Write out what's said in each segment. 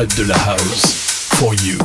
interprète de la house. For you.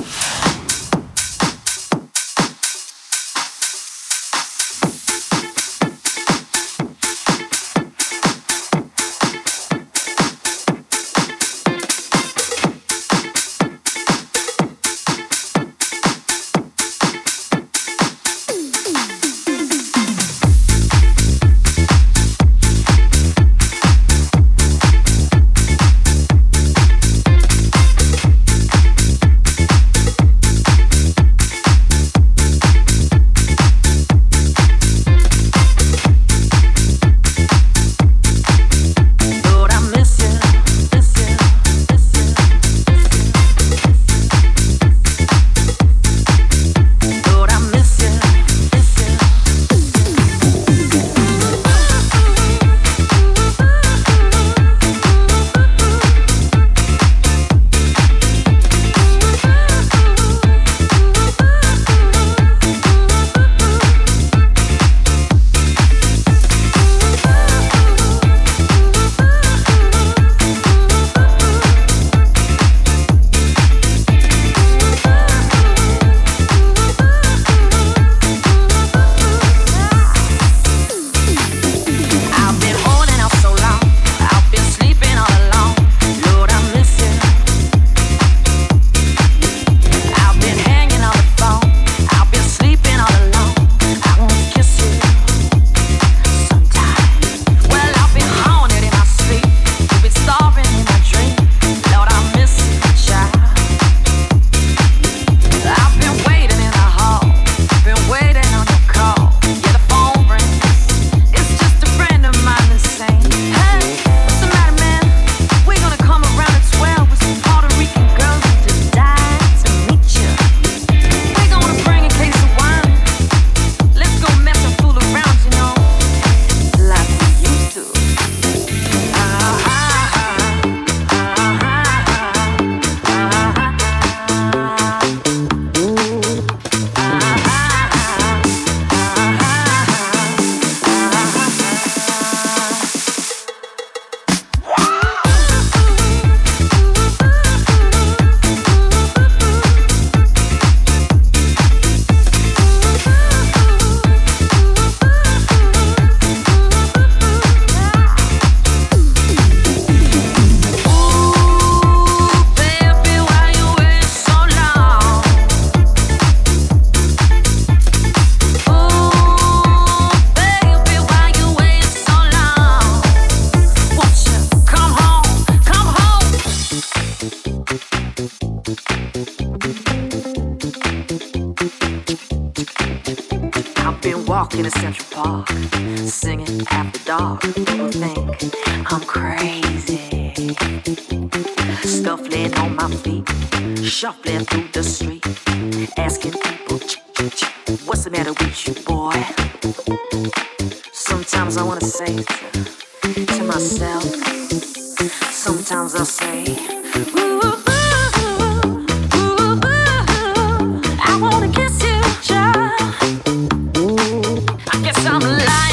some light.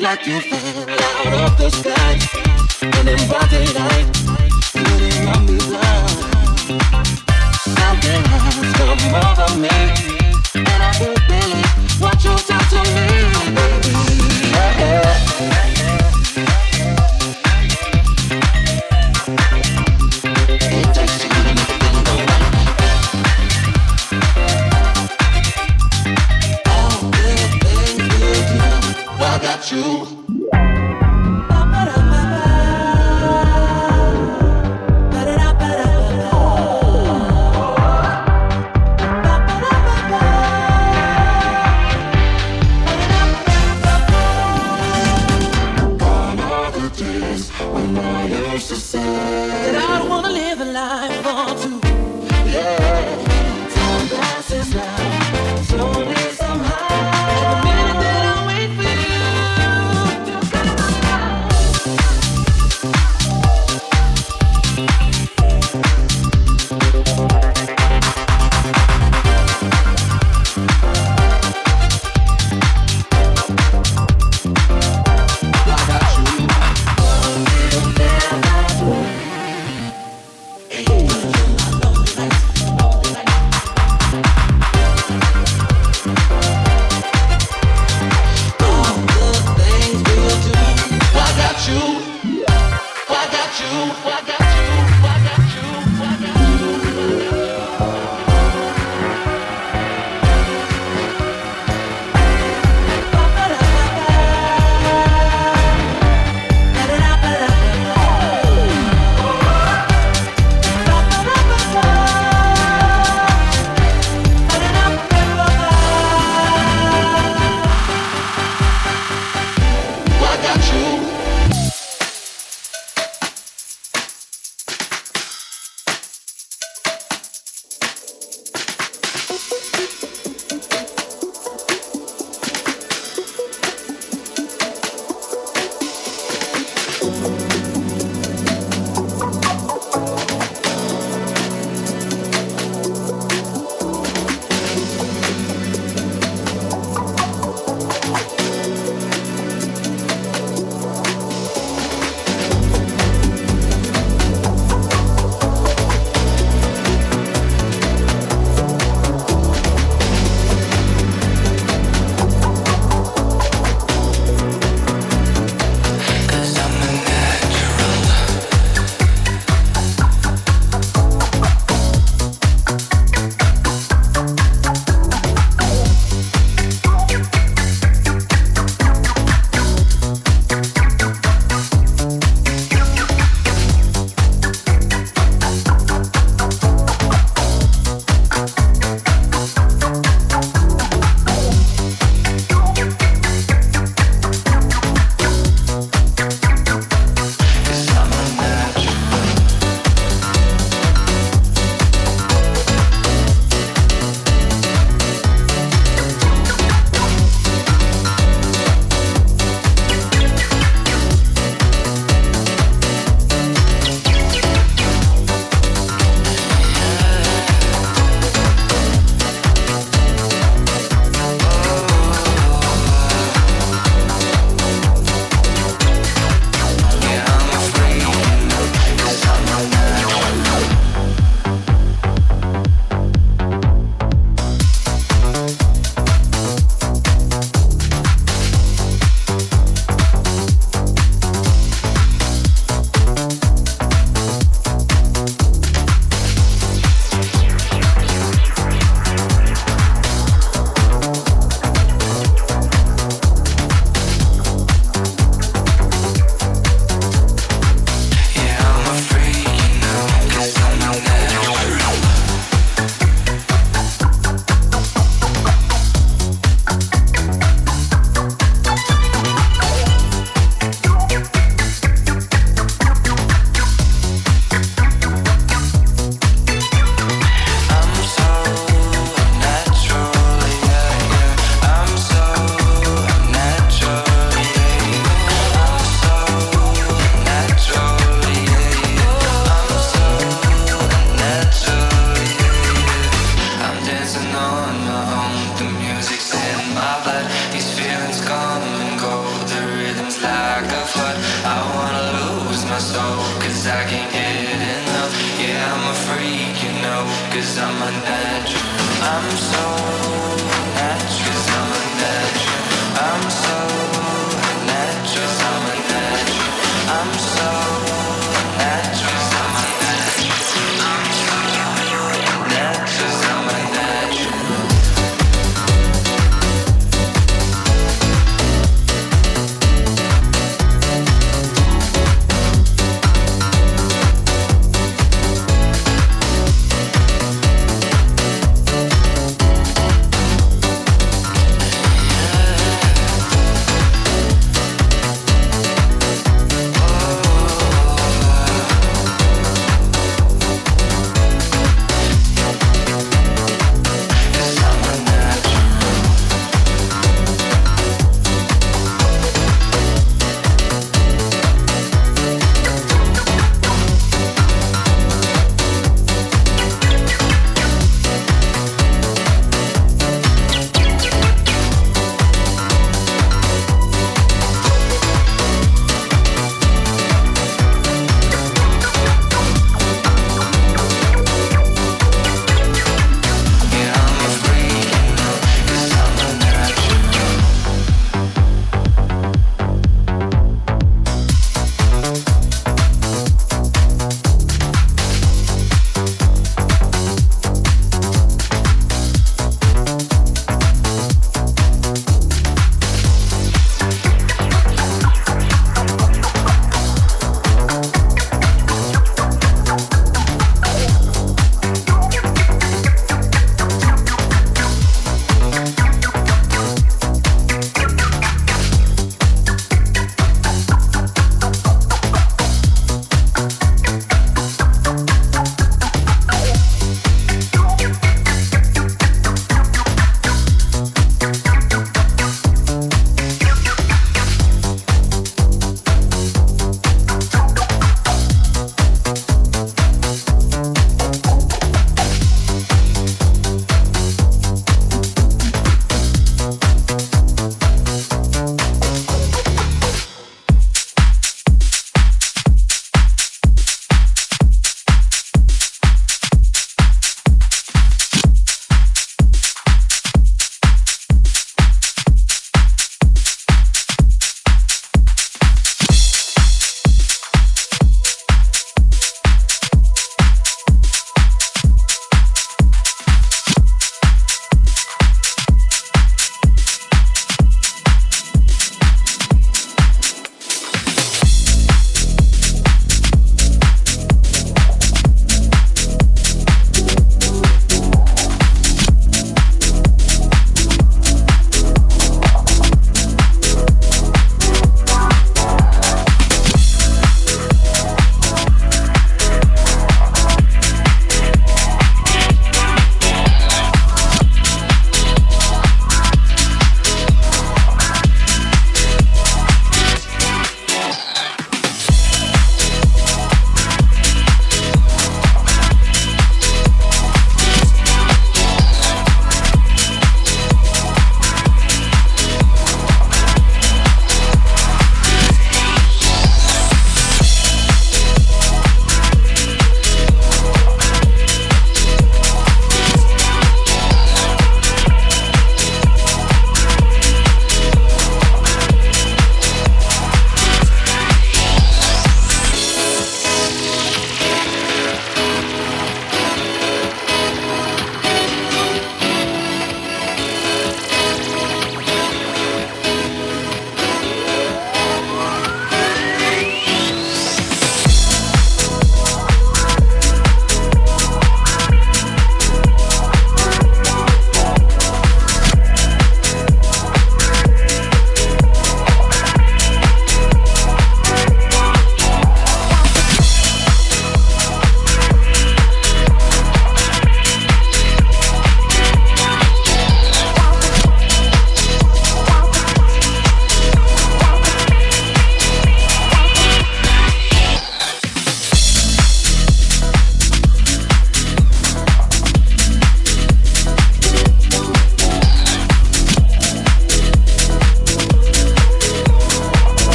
like you fell out of the sky. And then by daylight, you didn't want me blind. Something there are over me, and I can't believe what you talk to me, baby. Yeah, yeah.